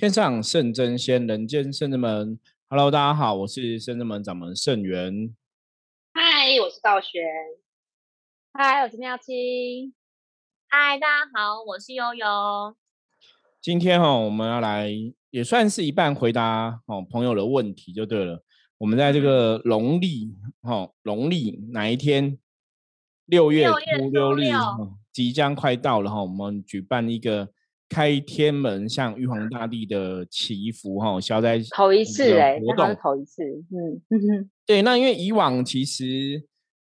天上圣真仙，人间圣真门。Hello，大家好，我是圣真门掌门圣元。嗨，我是道玄。嗨，我是妙清。嗨，大家好，我是悠悠。今天哈，我们要来也算是一半回答哦朋友的问题就对了。我们在这个农历哈农历哪一天？六月初六日即将快到了哈，我们举办一个。开天门向玉皇大帝的祈福哈，消灾头一次哎，活动头一次，嗯，对，那因为以往其实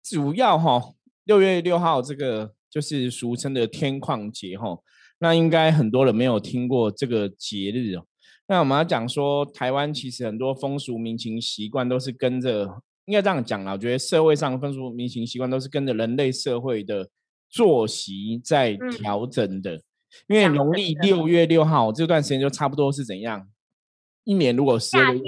主要哈六月六号这个就是俗称的天旷节哈，那应该很多人没有听过这个节日哦。那我们要讲说，台湾其实很多风俗民情习惯都是跟着，应该这样讲啦，我觉得社会上风俗民情习惯都是跟着人类社会的作息在调整的。因为农历六月六号这段时间就差不多是怎样？一年如果十二月，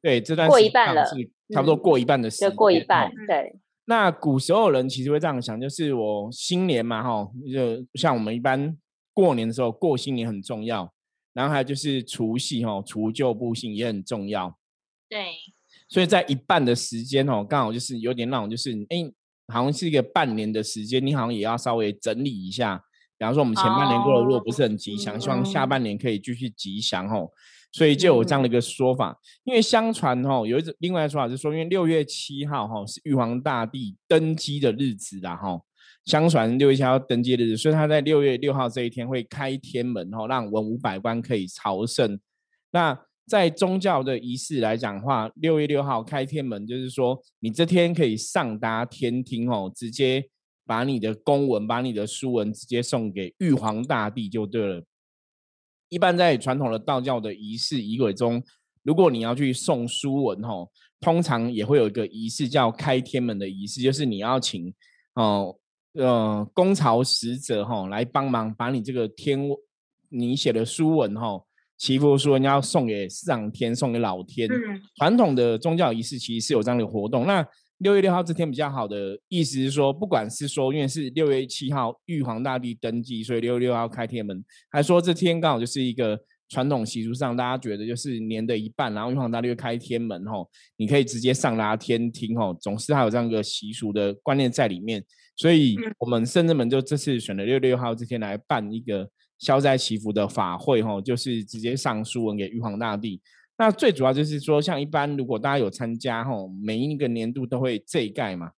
对这段过一半了，是差不多过一半的时间，过一半。对，那古时候人其实会这样想，就是我新年嘛，哈，就像我们一般过年的时候过新年很重要，然后还有就是除夕哈，除旧布新也很重要。对，所以在一半的时间哦，刚好就是有点那种，就是哎，好像是一个半年的时间，你好像也要稍微整理一下。比方说，我们前半年过得如果不是很吉祥，希望下半年可以继续吉祥吼，所以就有这样的一个说法。因为相传吼，有一种另外的说法是说，因为六月七号哈是玉皇大帝登基的日子啦哈。相传六月七号登基的日子，所以他在六月六号这一天会开天门吼，让文武百官可以朝圣。那在宗教的仪式来讲话，六月六号开天门，就是说你这天可以上达天庭吼，直接。把你的公文、把你的书文直接送给玉皇大帝就对了。一般在传统的道教的仪式仪轨中，如果你要去送书文，吼，通常也会有一个仪式叫开天门的仪式，就是你要请哦，呃，公朝使者，吼，来帮忙把你这个天你写的书文，吼，祈福书文要送给上天，送给老天。传统的宗教仪式其实是有这样的活动，那。六月六号这天比较好的意思是说，不管是说因为是六月七号玉皇大帝登基，所以六月六号开天门，还说这天刚好就是一个传统习俗上，大家觉得就是年的一半，然后玉皇大帝开天门吼，你可以直接上拉天庭吼，总是还有这样一个习俗的观念在里面，所以我们圣人们就这次选了六月六号这天来办一个消灾祈福的法会吼，就是直接上书文给玉皇大帝。那最主要就是说，像一般如果大家有参加吼，每一个年度都会这一盖嘛。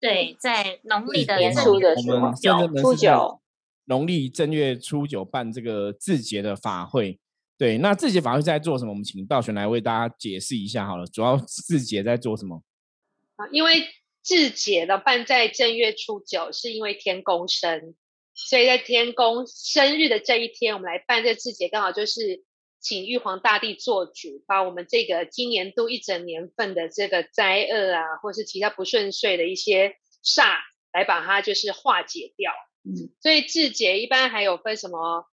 对，在农历的年初的时候，初九，农历正月初九办这个字节的法会。对，那字节法会在做什么？我们请道玄来为大家解释一下好了。主要字节在做什么？啊，因为字节呢办在正月初九，是因为天公生，所以在天公生日的这一天，我们来办这字节，刚好就是。请玉皇大帝做主，把我们这个今年度一整年份的这个灾厄啊，或是其他不顺遂的一些煞，来把它就是化解掉。嗯，所以字节一般还有分什么，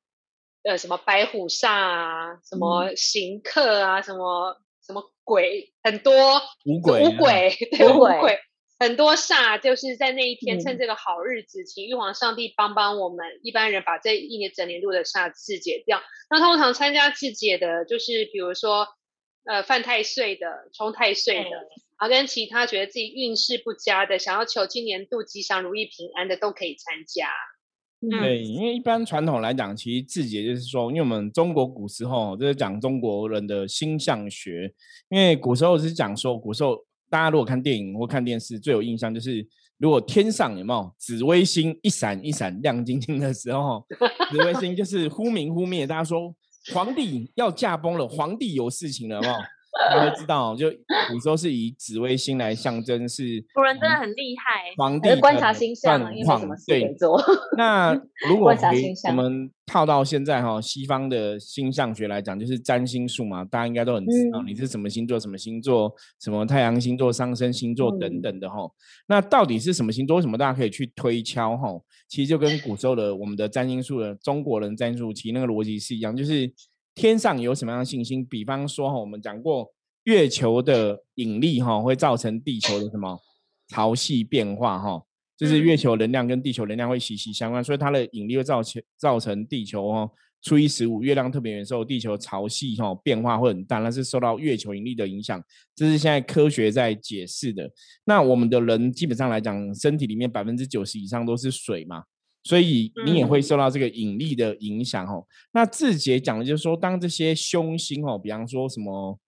呃，什么白虎煞啊，什么行客啊，什么什么鬼，很多五鬼，五鬼，对，五鬼。很多煞就是在那一天趁这个好日子，请玉皇上帝帮帮我们一般人把这一年整年度的煞自解掉。那通常参加自解的，就是比如说呃犯太岁的、冲太岁的，啊跟其他觉得自己运势不佳的，想要求今年度吉祥如意平安的，都可以参加。对，因为一般传统来讲，其实自解就是说，因为我们中国古时候就是讲中国人的星象学，因为古时候是讲说古时候。大家如果看电影或看电视，最有印象就是，如果天上有没有紫微星一闪一闪亮晶晶的时候，紫微星就是忽明忽灭。大家说皇帝要驾崩了，皇帝有事情了，有没有？大家知道，就古时候是以紫微星来象征，是古人真的很厉害。皇帝观察星象，因为什么对做？那 如果我们套到现在哈，西方的星象学来讲，就是占星术嘛，大家应该都很知道，你是什么星座，什么星座，什么太阳星座、上升星座等等的哈。那到底是什么星座？为什么大家可以去推敲哈？其实就跟古时候的我们的占星术的中国人占星术，其实那个逻辑是一样，就是。天上有什么样的信心？比方说哈，我们讲过月球的引力哈，会造成地球的什么潮汐变化哈，就是月球能量跟地球能量会息息相关，所以它的引力会造成造成地球哦初一十五月亮特别圆的时候，地球潮汐哈变化会很大，那是受到月球引力的影响，这是现在科学在解释的。那我们的人基本上来讲，身体里面百分之九十以上都是水嘛，所以你也会受到这个引力的影响哦。那字节讲的就是说，当这些凶星哦，比方说什么。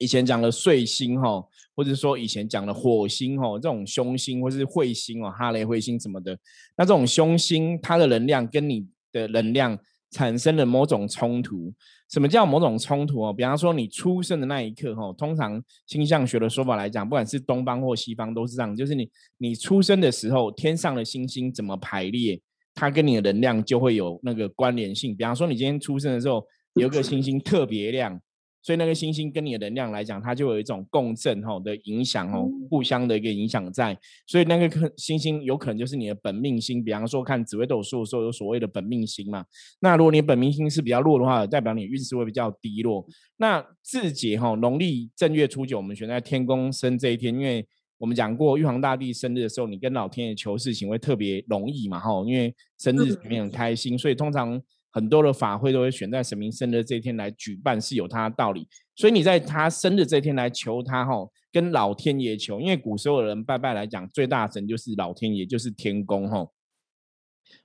以前讲的岁星哈，或者说以前讲的火星哦，这种凶星或是彗星哦，哈雷彗星什么的，那这种凶星它的能量跟你的能量产生了某种冲突。什么叫某种冲突哦？比方说你出生的那一刻哈，通常星象学的说法来讲，不管是东方或西方都是这样，就是你你出生的时候，天上的星星怎么排列，它跟你的能量就会有那个关联性。比方说你今天出生的时候，有个星星特别亮。所以那个星星跟你的能量来讲，它就有一种共振吼的影响哦，互相的一个影响在。所以那个颗星星有可能就是你的本命星。比方说看紫微斗数的时候，有所谓的本命星嘛。那如果你本命星是比较弱的话，代表你运势会比较低落。那自节哈，农历正月初九，我们选在天公生这一天，因为我们讲过玉皇大帝生日的时候，你跟老天爷求事情会特别容易嘛哈，因为生日里面很开心，所以通常。很多的法会都会选在神明生日这一天来举办，是有它的道理。所以你在他生日这一天来求他，哈，跟老天爷求。因为古时候的人拜拜来讲，最大神就是老天爷，就是天公，哈。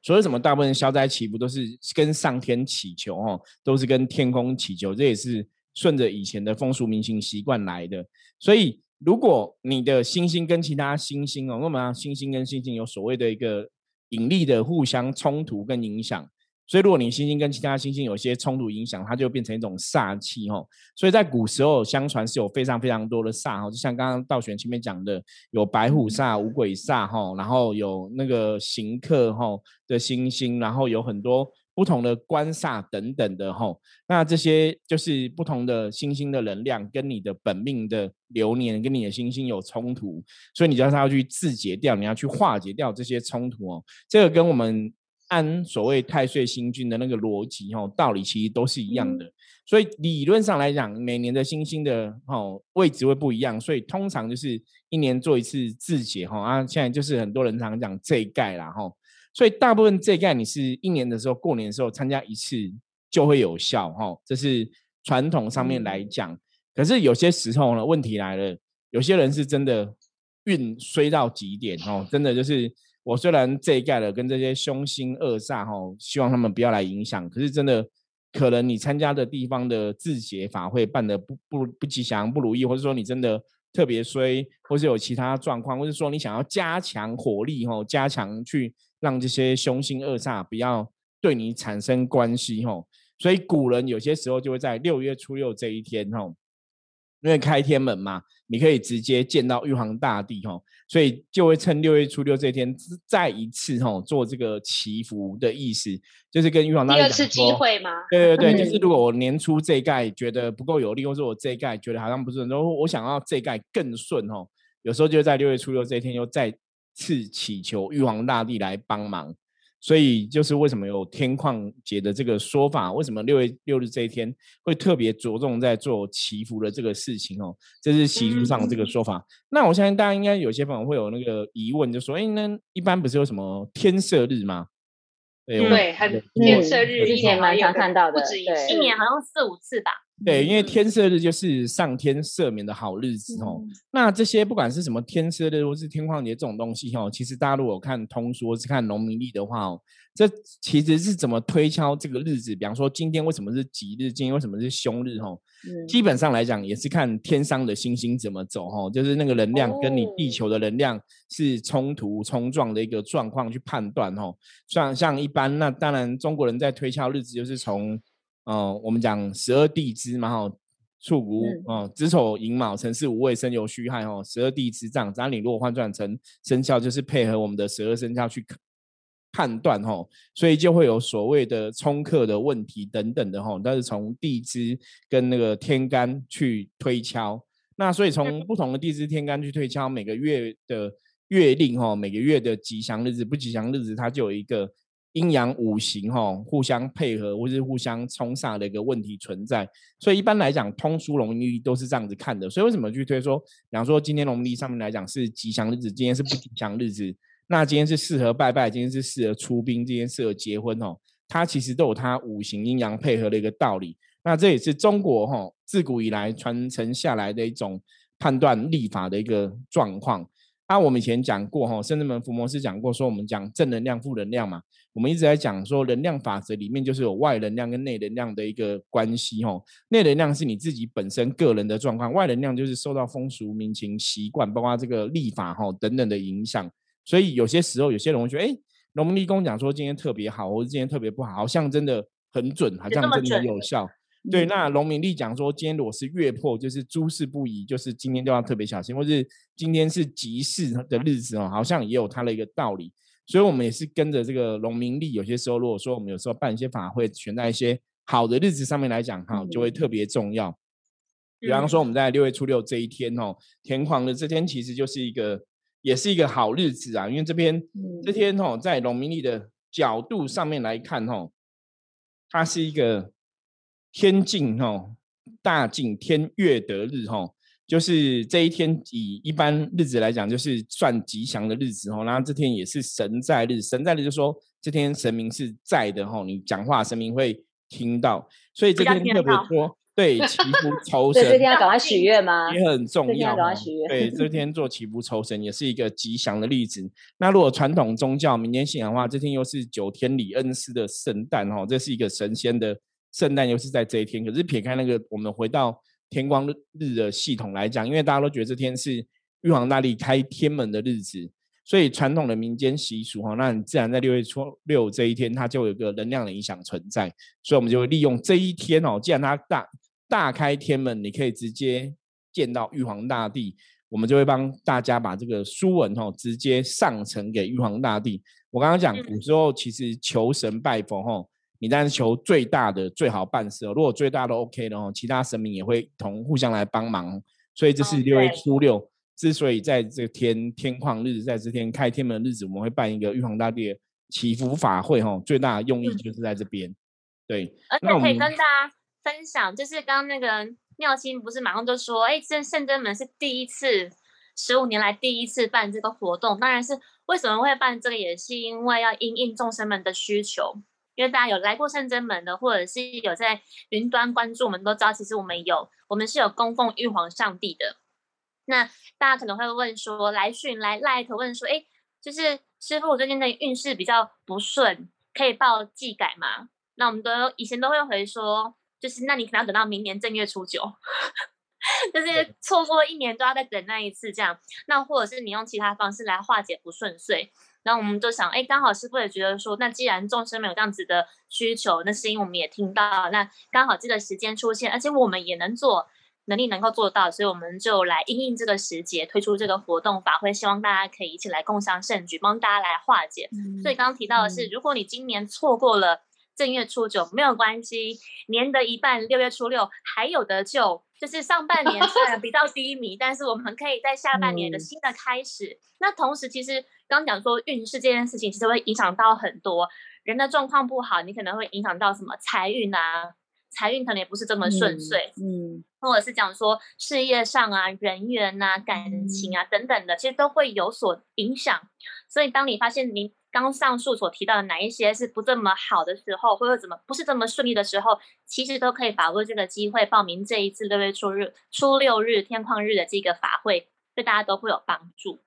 所以什么大部分消灾祈福都是跟上天祈求，哈，都是跟天空祈求。这也是顺着以前的风俗民情习惯来的。所以如果你的星星跟其他星星哦，那么星星跟星星有所谓的一个引力的互相冲突跟影响。所以，如果你星星跟其他星星有些冲突影响，它就变成一种煞气吼。所以在古时候，相传是有非常非常多的煞哈，就像刚刚道玄前面讲的，有白虎煞、五鬼煞哈，然后有那个行客哈的星星，然后有很多不同的官煞等等的哈。那这些就是不同的星星的能量跟你的本命的流年跟你的星星有冲突，所以你就要去自解掉，你要去化解掉这些冲突哦。这个跟我们。按所谓太岁星君的那个逻辑哦，道理其实都是一样的，所以理论上来讲，每年的星星的哈位置会不一样，所以通常就是一年做一次自解哈啊，现在就是很多人常讲这一盖啦哈，所以大部分这一盖你是一年的时候过年的时候参加一次就会有效哈，这是传统上面来讲，可是有些时候呢，问题来了，有些人是真的运衰到极点哦，真的就是。我虽然这一盖了跟这些凶星恶煞哈，希望他们不要来影响。可是真的可能你参加的地方的自解法会办的不不不吉祥不如意，或者说你真的特别衰，或是有其他状况，或者说你想要加强火力哈，加强去让这些凶星恶煞不要对你产生关系哈。所以古人有些时候就会在六月初六这一天哈。因为开天门嘛，你可以直接见到玉皇大帝哦，所以就会趁六月初六这天再一次哦做这个祈福的意思，就是跟玉皇大帝第二次机会吗？对对对，就是如果我年初这一盖觉得不够有利，或者我这一盖觉得好像不顺，然后我想要这一盖更顺哦，有时候就在六月初六这一天又再次祈求玉皇大帝来帮忙。所以就是为什么有天旷节的这个说法？为什么六月六日这一天会特别着重在做祈福的这个事情哦？这是习俗上的这个说法。那我相信大家应该有些朋友会有那个疑问，就说：哎，那一般不是有什么天赦日吗？对，很天赦日之前蛮常看到的，一年好像四五次吧。对，因为天赦日就是上天赦免的好日子哦。那这些不管是什么天赦日或是天旷节这种东西哦，其实大家如果看通说是看农民历的话哦，这其实是怎么推敲这个日子？比方说今天为什么是吉日，今天为什么是凶日？哦，基本上来讲也是看天上的星星怎么走哦，就是那个能量跟你地球的能量是冲突冲撞的一个状况去判断哦。像像一般那当然中国人在推敲日子就是从。哦，我们讲十二地支嘛，哈，畜谷哦，子丑寅卯辰巳午未申酉戌亥，哦，十二地支这样，那你如果换算成生肖，就是配合我们的十二生肖去判断，哈，所以就会有所谓的冲克的问题等等的，哈，但是从地支跟那个天干去推敲，那所以从不同的地支天干去推敲每个月的月令，哈，每个月的吉祥日子、不吉祥日子，它就有一个。阴阳五行哈互相配合或是互相冲煞的一个问题存在，所以一般来讲通书农历都是这样子看的。所以为什么去推说，比方说今天农历上面来讲是吉祥日子，今天是不吉祥日子，那今天是适合拜拜，今天是适合出兵，今天适合结婚哦，它其实都有它五行阴阳配合的一个道理。那这也是中国哈自古以来传承下来的一种判断历法的一个状况。那我们以前讲过哈，圣人门福摩斯讲过，说我们讲正能量、负能量嘛。我们一直在讲说，能量法则里面就是有外能量跟内能量的一个关系哈。内能量是你自己本身个人的状况，外能量就是受到风俗民情、习惯，包括这个立法哈等等的影响。所以有些时候，有些人会觉得，哎，农民历公讲说今天特别好，或者今天特别不好，好像真的很准，好像真的很有效。对，那农民历讲说今天如果是月破，就是诸事不宜，就是今天都要特别小心，或是今天是吉事的日子哦，好像也有它的一个道理。所以，我们也是跟着这个农民历，有些时候如果说我们有时候办一些法会，选在一些好的日子上面来讲，哈，就会特别重要。比方说，我们在六月初六这一天哦，天狂的这天其实就是一个。也是一个好日子啊，因为这边这天哦，在农民历的角度上面来看哦，它是一个天境吼，大境天月得日吼，就是这一天以一般日子来讲，就是算吉祥的日子吼。然后这天也是神在日，神在日就说这天神明是在的吼，你讲话神明会听到，所以这天特别多。对，祈福 酬神，这天要赶快许愿吗？也很重要。对，这天做祈福酬神也是一个吉祥的例子。那如果传统宗教民间信仰的话，这天又是九天里恩师的圣诞哦，这是一个神仙的圣诞，又是在这一天。可是撇开那个，我们回到天光日的系统来讲，因为大家都觉得这天是玉皇大帝开天门的日子。所以传统的民间习俗哈，那你自然在六月初六这一天，它就有个能量的影响存在。所以我们就会利用这一天哦，既然它大大开天门，你可以直接见到玉皇大帝，我们就会帮大家把这个书文哈直接上呈给玉皇大帝。我刚刚讲古时候其实求神拜佛哈，你当然求最大的最好办事哦。如果最大都 OK 的话，其他神明也会同互相来帮忙。所以这是六月初六。之所以在这天天旷日，在这天开天门的日子，我们会办一个玉皇大帝祈福法会，哈，最大的用意就是在这边。对，而且可以跟大家分享，就是刚刚那个妙心不是马上就说，哎，这圣真门是第一次，十五年来第一次办这个活动。当然是为什么会办这个，也是因为要应应众生们的需求。因为大家有来过圣真门的，或者是有在云端关注，我们都知道，其实我们有，我们是有供奉玉皇上帝的。那大家可能会问说，来讯来 like 问说，哎，就是师傅，我最近的运势比较不顺，可以报祭改吗？那我们都以前都会回说，就是那你可能要等到明年正月初九，就是错过一年都要再等那一次这样。那或者是你用其他方式来化解不顺遂。然后我们就想，哎，刚好师傅也觉得说，那既然众生没有这样子的需求，那是因为我们也听到，那刚好这个时间出现，而且我们也能做。能力能够做到，所以我们就来应应这个时节，推出这个活动法会，希望大家可以一起来共襄盛举，帮大家来化解。所以刚刚提到的是，如果你今年错过了正月初九，没有关系，年的一半六月初六还有得救。就是上半年虽然比较低迷，但是我们可以在下半年的新的开始。那同时，其实刚讲说运势这件事情，其实会影响到很多人的状况不好，你可能会影响到什么财运啊。财运可能也不是这么顺遂，嗯，或者是讲说事业上啊、人缘啊、感情啊等等的，其实都会有所影响。所以，当你发现您刚上述所提到的哪一些是不这么好的时候，或者怎么不是这么顺利的时候，其实都可以把握这个机会报名这一次六月初日、初六日天旷日的这个法会，对大家都会有帮助。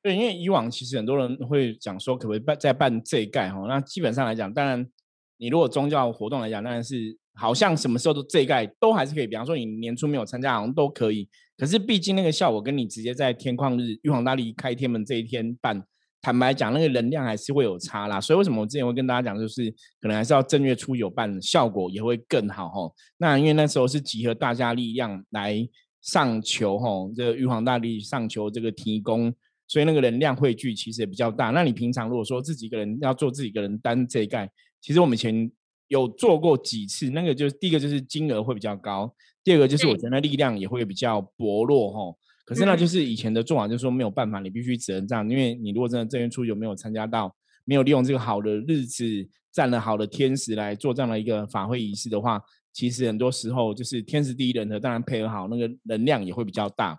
对，因为以往其实很多人会讲说，可不可以办再办这一盖哈？那基本上来讲，当然你如果宗教活动来讲，当然是。好像什么时候都这一盖都还是可以，比方说你年初没有参加，好像都可以。可是毕竟那个效果跟你直接在天旷日玉皇大帝开天门这一天办，坦白讲那个能量还是会有差啦。所以为什么我之前会跟大家讲，就是可能还是要正月初有办，效果也会更好哈。那因为那时候是集合大家力量来上求哈，这个玉皇大帝上求这个提供，所以那个能量汇聚其实也比较大。那你平常如果说自己一个人要做自己一个人单这一盖，其实我们以前。有做过几次，那个就是第一个就是金额会比较高，第二个就是我觉得力量也会比较薄弱哈。可是那，就是以前的做法就是说没有办法，你必须只能这样，因为你如果真的正月初九没有参加到，没有利用这个好的日子，占了好的天时来做这样的一个法会仪式的话，其实很多时候就是天时地利人和，当然配合好那个能量也会比较大。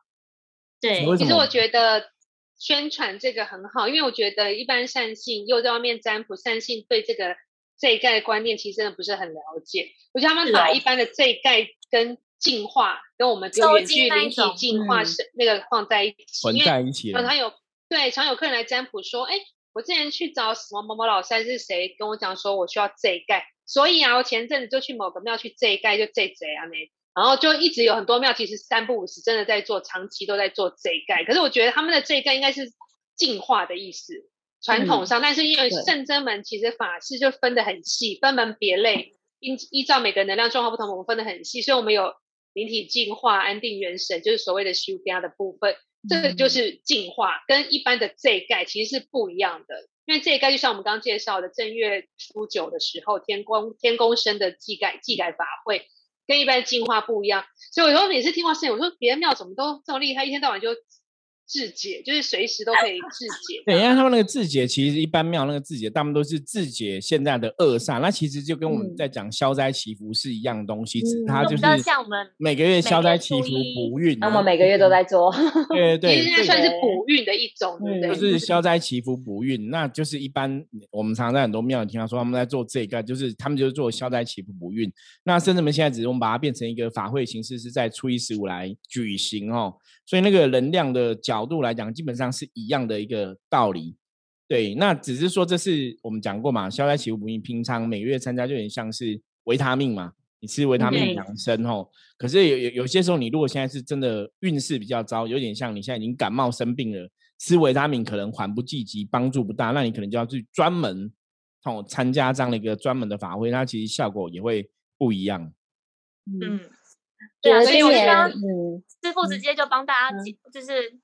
对，其实我觉得宣传这个很好，因为我觉得一般善信又在外面占卜，善信对这个。这一概的观念，其实真的不是很了解。我觉得他们把一般的这一概跟进化，跟我们比如远距灵体进化是那个放在一起，混在一起。常常有对常有客人来占卜说，哎，我之前去找什么某某老师是谁，跟我讲说我需要这一盖，所以啊，我前阵子就去某个庙去这一盖，就这贼啊那，然后就一直有很多庙，其实三不五时真的在做，长期都在做这一盖。可是我觉得他们的这一盖应该是进化的意思。传统上，但是因为圣真门其实法事就分得很细，分门别类，依依照每个能量状况不同，我们分得很细，所以我们有灵体净化、安定元神，就是所谓的修边的部分，这个就是净化，跟一般的这一盖其实是不一样的。因为这一盖就像我们刚刚介绍的正月初九的时候，天宫天宫生的祭盖祭改法会，跟一般净化不一样。所以我说每次听话事我说别的庙怎么都这么厉害，一天到晚就。自解就是随时都可以自解。对，因为他们那个自解，其实一般庙那个自解，大部分都是自解现在的恶煞。那其实就跟我们在讲消灾祈福是一样的东西，它就是像我们每个月消灾祈福补运。那么每个月都在做。对对，其实算是补运的一种，对不对？就是消灾祈福补运，那就是一般我们常常在很多庙里听到说他们在做这个，就是他们就是做消灾祈福补运。那甚至们现在只是我们把它变成一个法会形式，是在初一十五来举行哦。所以那个能量的角度来讲，基本上是一样的一个道理。对，那只是说这是我们讲过嘛，消灾祈福补运，平常每个月参加就有点像是维他命嘛，你吃维他命养生吼。可是有有有些时候，你如果现在是真的运势比较糟，有点像你现在已经感冒生病了，吃维他命可能缓不济急，帮助不大，那你可能就要去专门哦参加这样的一个专门的法会，那其实效果也会不一样。嗯。对啊，所以我刚刚师傅直接就帮大家就是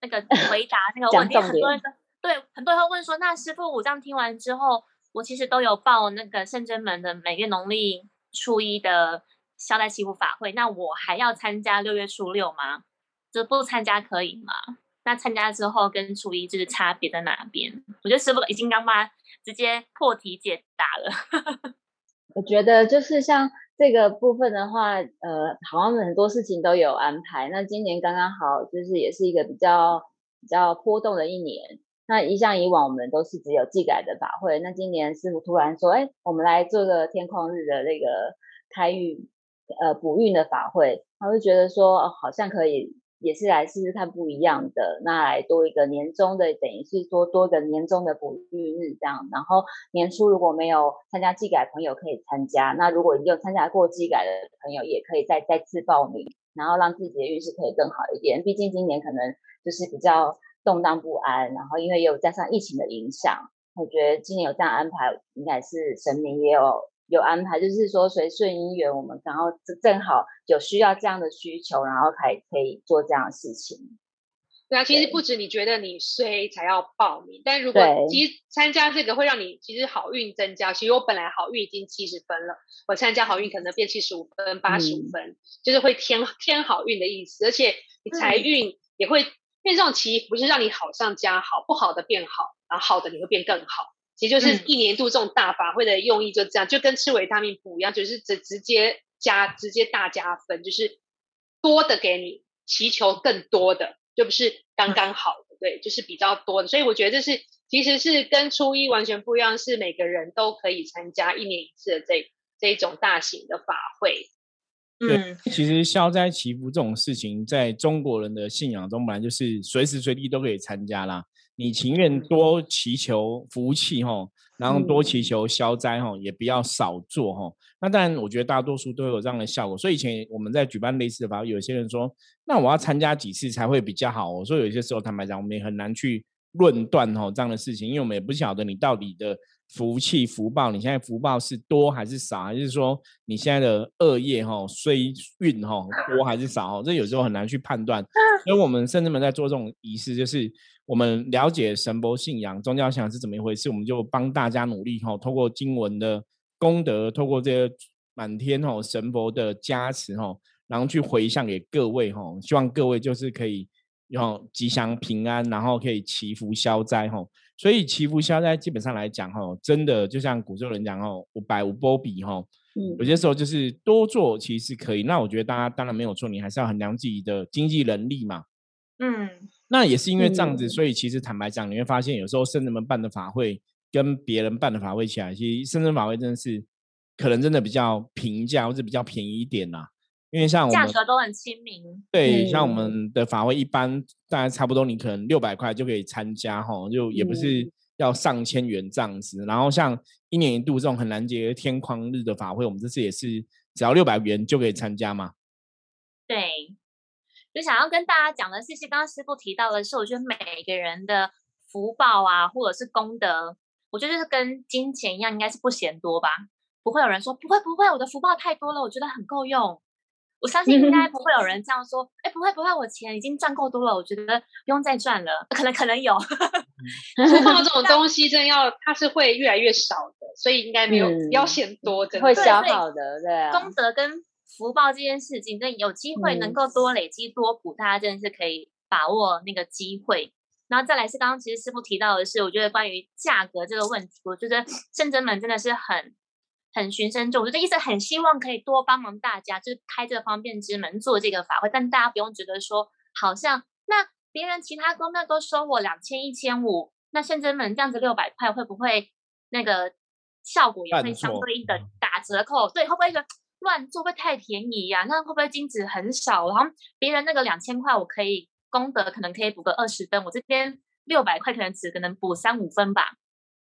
那个回答那个问题。很多人对很多人会问说，那师傅我这样听完之后，我其实都有报那个圣真门的每月农历初一的消灾祈福法会，那我还要参加六月初六吗？就不参加可以吗？那参加之后跟初一就是差别在哪边？我觉得师傅已经刚妈直接破题解答了。我觉得就是像。这个部分的话，呃，好像很多事情都有安排。那今年刚刚好，就是也是一个比较比较波动的一年。那一向以往我们都是只有季改的法会，那今年师傅突然说，哎，我们来做个天空日的那个开运，呃，补运的法会，他就觉得说，好像可以。也是来试试看不一样的，那来多一个年终的，等于是说多个年终的补运日这样。然后年初如果没有参加技改朋友可以参加，那如果已经有参加过技改的朋友也可以再再次报名，然后让自己的运势可以更好一点。毕竟今年可能就是比较动荡不安，然后因为又加上疫情的影响，我觉得今年有这样安排，应该是神明也有。有安排，就是说随顺姻缘，我们刚好正好有需要这样的需求，然后才可以做这样的事情。对啊，其实不止你觉得你衰才要报名，但如果其实参加这个会让你其实好运增加。其实我本来好运已经七十分了，我参加好运可能变七十五分、八十五分，就是会添添好运的意思。而且你财运也会因为这种祈福是让你好上加好，不好的变好，然后好的你会变更好。其实就是一年度这种大法会的用意就这样，就跟吃维他命不一样，就是直直接加直接大加分，就是多的给你，祈求更多的，就不是刚刚好的，对，就是比较多的。所以我觉得这是其实是跟初一完全不一样，是每个人都可以参加一年一次的这这一种大型的法会。嗯，其实消灾祈福这种事情，在中国人的信仰中，本来就是随时随地都可以参加啦。你情愿多祈求福气哈，然后多祈求消灾哈，也不要少做哈。那当然，我觉得大多数都有这样的效果。所以以前我们在举办类似的法，有些人说，那我要参加几次才会比较好？我说有些时候坦白讲，我们也很难去论断哈这样的事情，因为我们也不晓得你到底的福气福报，你现在福报是多还是少，还是说你现在的恶业哈衰运哈多还是少？这有时候很难去判断。所以我们甚至们在做这种仪式，就是。我们了解神佛信仰、宗教信仰是怎么一回事，我们就帮大家努力哈，透过经文的功德，透过这些满天哈神佛的加持哈，然后去回向给各位哈，希望各位就是可以用吉祥平安，然后可以祈福消灾哈。所以祈福消灾基本上来讲哈，真的就像古时候人讲哦，五百五波比哈，有些时候就是多做其实可以。那我觉得大家当然没有错，你还是要衡量自己的经济能力嘛。嗯。那也是因为这样子，所以其实坦白讲，你会发现有时候圣人们办的法会，跟别人办的法会起来，其实深圳法会真的是可能真的比较平价或者比较便宜一点啦。因为像我们价格都很亲民，对，像我嗯们的法会一般大概差不多，你可能六百块就可以参加哈，就也不是嗯要上千元这样子。然后像一年一度这种很难节天框日的法会，我们这次也是只要六百元就可以参加嘛。对，就想要跟大家讲的是，是刚刚师傅提到的是，我觉得每个人的福报啊，或者是功德，我觉得是跟金钱一样，应该是不嫌多吧。不会有人说不会不会，我的福报太多了，我觉得很够用。我相信应该不会有人这样说，哎，不会不会，我钱已经赚够多了，我觉得不用再赚了。可能可能有，福报这种东西，真的要它是会越来越少的，所以应该没有不要嗯嫌多，真的会消耗的，对啊，功德跟福报这件事情，真的有机会能嗯够多累积多补，大家真的是可以把握那个机会。然后再来是刚刚其实师傅提到的是，我觉得关于价格这个问题，我觉得圣真门真的是很很循声重，我觉得一直很希望可以多帮忙大家，就是开这个方便之门做这个法会，但大家不用觉得说好像那别人其他公庙都收我两千一千五，那圣真门这样子六百块会不会那个效果也会相对应的打折扣？对，会不会觉得乱做会太便宜呀、那会不会金子很少？然后别人那个两千块我可以功德可能可以补个二十分，我这边六百块可能只可能补三五分吧。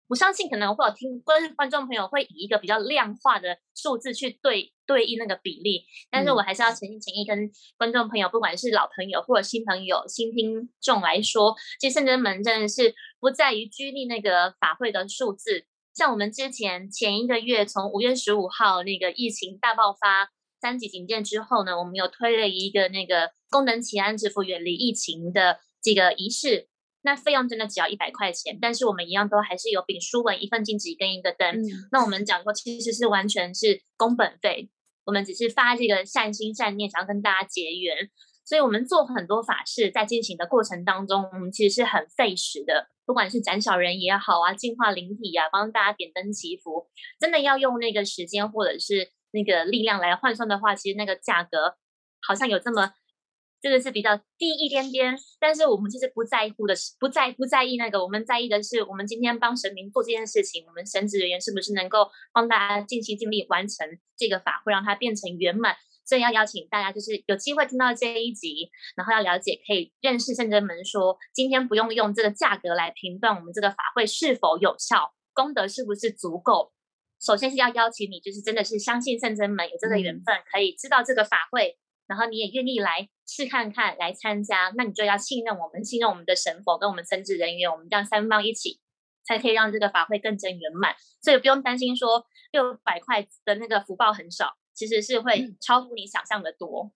我相信可能会有听观观众朋友会以一个比较量化的数字去对对应那个比例，但是我还是要诚心诚意跟观众朋友，不管是老朋友或者新朋友、新听众来说，其实圣真门真的是不在于拘泥那个法会的数字。像我们之前前一个月从五月十五号那个疫情大爆发三级警戒之后呢，我们有推了一个那个功能祈安支付远离疫情的这个仪式。那费用真的只要一百块钱，但是我们一样都还是有丙书文一份金纸跟一个灯。嗯那我们讲过，其实是完全是工本费，我们只是发这个善心善念，想要跟大家结缘。所以我们做很多法事，在进行的过程当中，我们其实是很费时的，不管是斩小人也好啊，净化灵体啊，帮大家点灯祈福，真的要用那个时间或者是那个力量来换算的话，其实那个价格好像有这么。真的是比较低一点点，但是我们其实不在乎的是，不在不在意那个，我们在意的是，我们今天帮神明做这件事情，我们神职人员是不是能够帮大家尽心尽力完成这个法会，让它变成圆满。所以要邀请大家，就是有机会听到这一集，然后要了解，可以认识圣真门说，今天不用用这个价格来评断我们这个法会是否有效，功德是不是足够。首先是要邀请你，就是真的是相信圣真门有这个缘分，可以知道这个法会，然后你也愿意来试看看，来参加，那你就要信任我们，信任我们的神佛跟我们神职人员，我们这样三方一起，才可以让这个法会更真圆满。所以不用担心说六百块的那个福报很少，其实是会超乎你想象的多。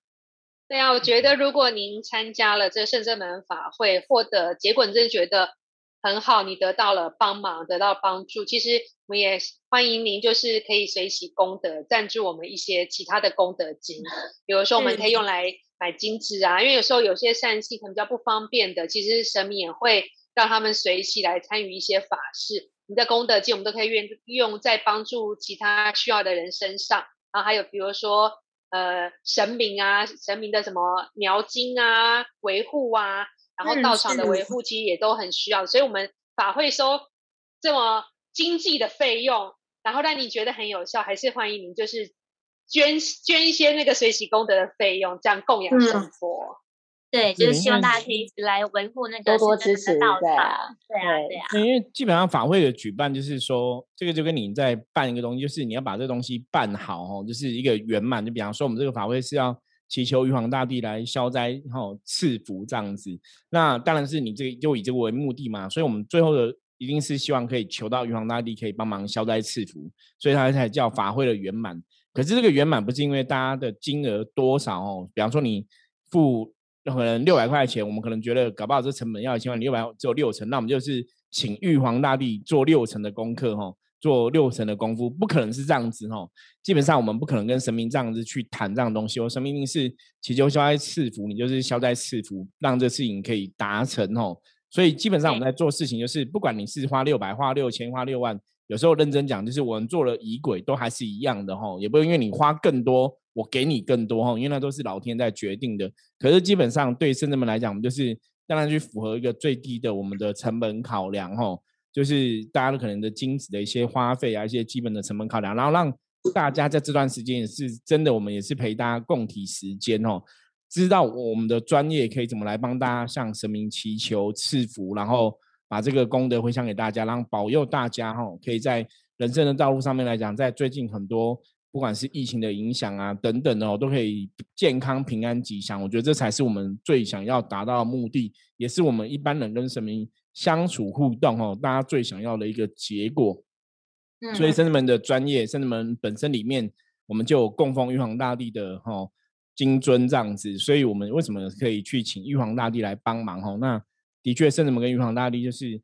对啊，我觉得如果您参加了这个圣正门法会，获得结果，你真的觉得很好，你得到了帮忙，得到帮助。其实我们也欢迎您，就是可以随喜功德，赞助我们一些其他的功德金，比如说我们可以用来买金纸啊，因为有时候有些善信可能比较不方便的，其实神明也会让他们随喜来参与一些法事。你的功德金，我们都可以用用在帮助其他需要的人身上。然后还有比如说。呃，神明啊，神明的什么描金啊、维护啊，然后嗯道场的维护其实也都很需要，所以我们法会收这么经济的费用，然后让你觉得很有效，还是欢迎您就是捐捐一些那个随喜功德的费用，这样供养神嗯佛。对，就是希望大家可以一直来维护那个多多支持，门的道场。对啊，对啊，对对啊，因为基本上法会的举办，就是说这个就跟你在办一个东西，就是你要把这个东西办好哦，就是一个圆满。就比方说，我们这个法会是要祈求玉皇大帝来消灾、吼赐福这样子。那当然是你这个就以这个为目的嘛，所以我们最后的一定是希望可以求到玉皇大帝可以帮忙消灾赐福，所以它才叫法会的圆满。可是这个圆满不是因为大家的金额多少哦，比方说你付可能六百块钱，我们可能觉得搞不好这成本要一千万，六百只有六成，那我们就是请玉皇大帝做六成的功课哈，做六成的功夫，不可能是这样子哈。基本上我们不可能跟神明这样子去谈这样的东西，我神明一定是祈求消灾赐福，你就是消灾赐福，让这事情可以达成哦。所以基本上我们在做事情，就是不管你是花六百、花六千、花六万，有时候认真讲，就是我们做了仪轨都还是一样的哈，也不会因为你花更多，我给你更多哈，因为那都是老天在决定的。可是基本上对圣人们来讲，我们就是当然去符合一个最低的我们的成本考量哈。就是大家都可能的金子的一些花费啊，一些基本的成本考量，然后让大家在这段时间也是真的，我们也是陪大家共体时间哦，知道我们的专业可以怎么来帮大家向神明祈求赐福，然后把这个功德回向给大家，然后保佑大家哈，可以在人生的道路上面来讲，在最近很多。不管是疫情的影响啊，等等的哦，都可以健康平安吉祥。我觉得这才是我们最想要达到的目的，也是我们一般人跟神明相处互动哦，大家最想要的一个结果。所以圣人们的专业，圣人们本身里面，我们就供奉玉皇大帝的哈金尊这样子。所以我们为什么可以去请玉皇大帝来帮忙哈？那的确，圣人们跟玉皇大帝就是。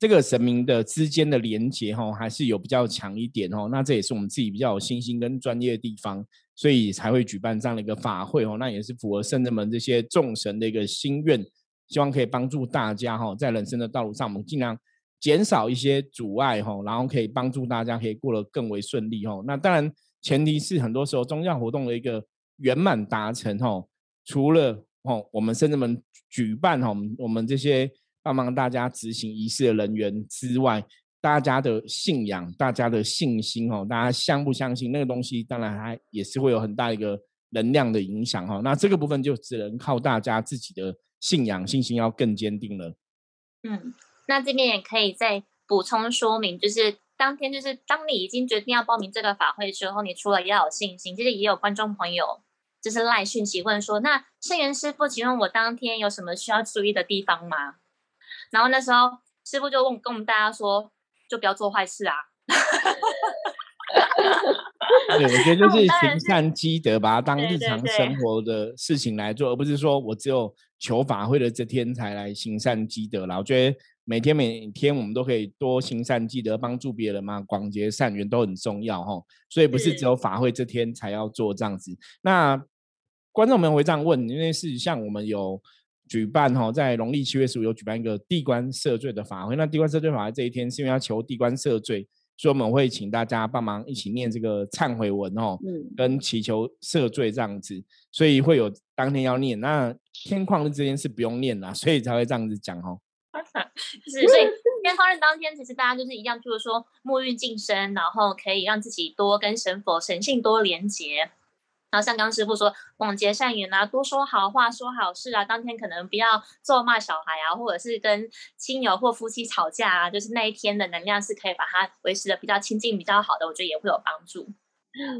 这个神明的之间的连接哈，还是有比较强一点哦。那这也是我们自己比较有信心跟专业的地方，所以才会举办这样的一个法会哦。那也是符合圣人们这些众神的一个心愿，希望可以帮助大家哈，在人生的道路上，我们尽量减少一些阻碍哈，然后可以帮助大家可以过得更为顺利哈。那当然，前提是很多时候宗教活动的一个圆满达成哈，除了哦我们甚至们举办哈，我们这些。帮忙大家执行仪式的人员之外，大家的信仰、大家的信心哦，大家相不相信那个东西，当然还也是会有很大一个能量的影响哈。那这个部分就只能靠大家自己的信仰、信心要更坚定了。嗯，那这边也可以再补充说明，就是当天就是当你已经决定要报名这个法会之后，你除了要有信心，其实也有观众朋友就是赖讯息问说，那圣元师傅，请问我当天有什么需要注意的地方吗？然后那时候师傅就问跟我们大家说，就不要做坏事啊。对，我觉得就是行善积德，把它当日常生活的事情来做，而不是说我只有求法会的这天才来行善积德了。我觉得每天每天我们都可以多行善积德，帮助别人嘛，广结善缘都很重要哈。所以不是只有法会这天才要做这样子。那观众们会这样问，因为是像我们有。举办哈，在农历七月十五有举办一个地官赦罪的法会。那地官赦罪法会这一天是因为要求地官赦罪，所以我们会请大家帮忙一起念这个忏悔文哦，嗯，跟祈求赦罪这样子。所以会有当天要念。那天旷日这天是不用念啦，所以才会这样子讲哦。是，所以天方日当天，其实大家就是一样，就是说沐浴净身，然后可以让自己多跟神佛神性多连结。然后像刚师傅说，广结善缘啊，多说好话，说好事啊。当天可能不要咒骂小孩啊，或者是跟亲友或夫妻吵架啊，就是那一天的能量是可以把它维持的比较亲近、比较好的，我觉得也会有帮助。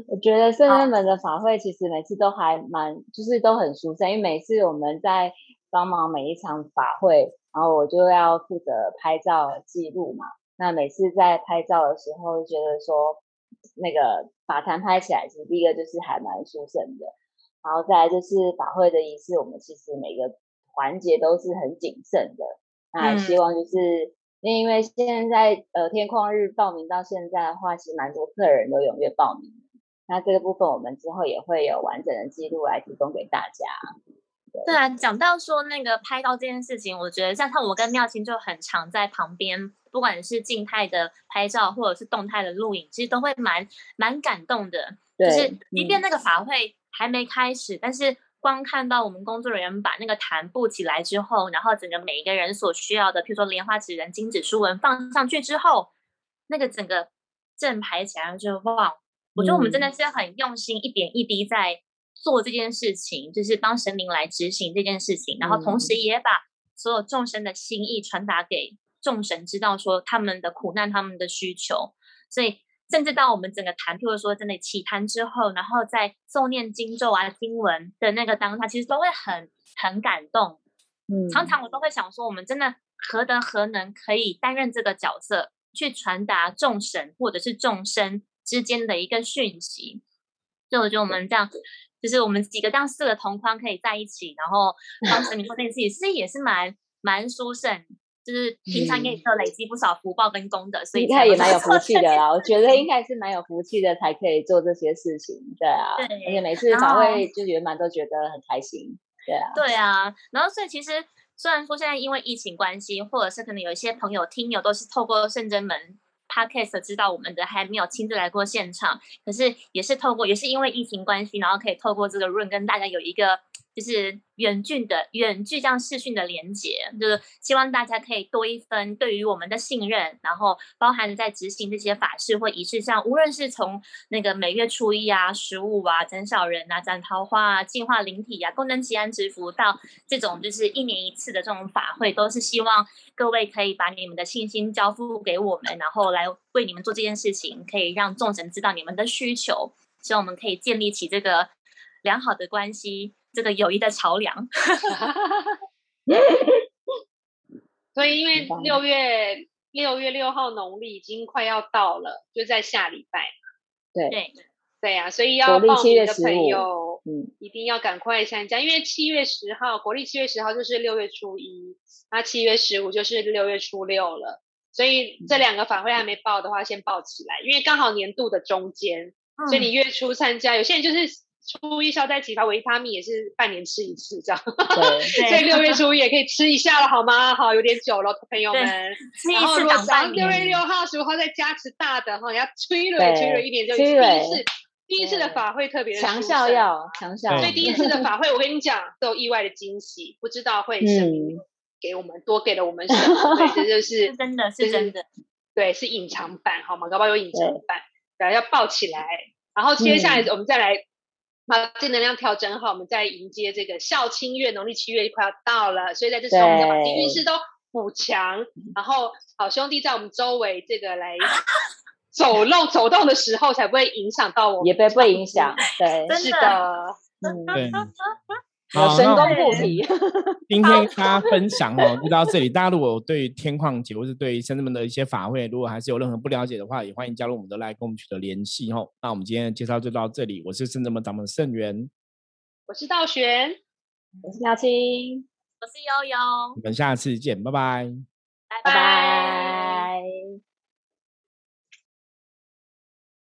我觉得圣人们的法会其实每次都还蛮，就是都很舒畅，因为每次我们在帮忙每一场法会，然后我就要负责拍照记录嘛。那每次在拍照的时候，觉得说。那个法坛拍起来，其实第一个就是还蛮殊胜的，然后再来就是法会的仪式，我们其实每个环节都是很谨慎的。那希望就是因为现在呃天旷日报名到现在的话，其实蛮多客人都踊跃报名。那这个部分我们之后也会有完整的记录来提供给大家。对啊，讲到说那个拍照这件事情，我觉得像像我跟妙清就很常在旁边。不管是静态的拍照，或者是动态的录影，其实都会蛮蛮感动的。就是即便那个法会还没开始，但是光看到我们工作人员把那个坛布起来之后，然后整个每一个人所需要的，譬如说莲花纸人、金纸书文放上去之后，那个整个正排起来就哇！我觉得我们真的是很用心，一点一滴在做这件事情，就是帮神明来执行这件事情，然后同时也把所有众生的心意传达给。众神知道说他们的苦难，他们的需求，所以甚至到我们整个坛，譬如说真的起坛之后，然后在诵念经咒啊、经文的那个当下，其实都会很很感动。嗯，常常我都会想说，我们真的何德何能可以担任这个角色，去传达众神或者是众生之间的一个讯息。所以我觉得我们这样，就是我们几个这样四个同框可以在一起，然后当时你做这件事情，其实也是蛮蛮殊胜。就是平常也有累积不少福报跟功德，所以应该也蛮有福气的啦。我觉得应该是蛮有福气的，才可以做这些事情。对啊，而且每次法会就圆满都觉得很开心。对啊，对啊。然后所以其实虽然说现在因为疫情关系，或者是可能有一些朋友听友都是透过圣真门 podcast 知道我们的，还没有亲自来过现场，可是也是透过也是因为疫情关系，然后可以透过这个 room 跟大家有一个就是远距的远距这样视讯的连接，就是希望大家可以多一分对于我们的信任，然后包含在执行这些法事或仪式上，无论是从那个每月初一啊、十五啊、斩小人啊、斩桃花啊、净化灵体啊、功能吉安之福，到这种就是一年一次的这种法会，都是希望各位可以把你们的信心交付给我们，然后来为你们做这件事情，可以让众神知道你们的需求，希望我们可以建立起这个良好的关系。这个友谊的桥梁，所以因为六月六月六号农历已经快要到了，就在下礼拜。对对对呀，所以要报名的朋友，嗯，一定要赶快参加，因为七月十号国历七月十号就是六月初一，那七月十五就是六月初六了，所以这两个法会还没报的话，先报起来，因为刚好年度的中间，所以你月初参加，有些人就是。初一消灾祈福维他命也是半年吃一次这样，对，所以六月初一也可以吃一下了，好吗？好，有点久了，朋友们。然后如果六月六号、十五号再加持大的哈，要催了催了一年就第一次，第一次的法会特别强效药，强效。所以第一次的法会，我跟你讲，都有意外的惊喜，不知道会什么给我们多给了我们什么，这就是真的是真的，对，是隐藏版好吗？搞不好有隐藏版，对，要抱起来。然后接下来我们再来。把正能量调整好，我们再迎接这个孝亲月，农历七月快要到了，所以在这时候我们要把运势都补强，然后好兄弟在我们周围这个来 走漏走动的时候，才不会影响到我们，也不会影响，对，是的，嗯，对。有神功护体。今天跟大家分享哦，就到这里。大家如果对天矿节或是对圣人们的一些法会，如果还是有任何不了解的话，也欢迎加入我们的来跟我们取得联系哦。那我们今天的介绍就到这里。我是圣人们掌门圣元，我是道玄，我是耀青，我是悠悠。我们下次见，拜拜，拜拜。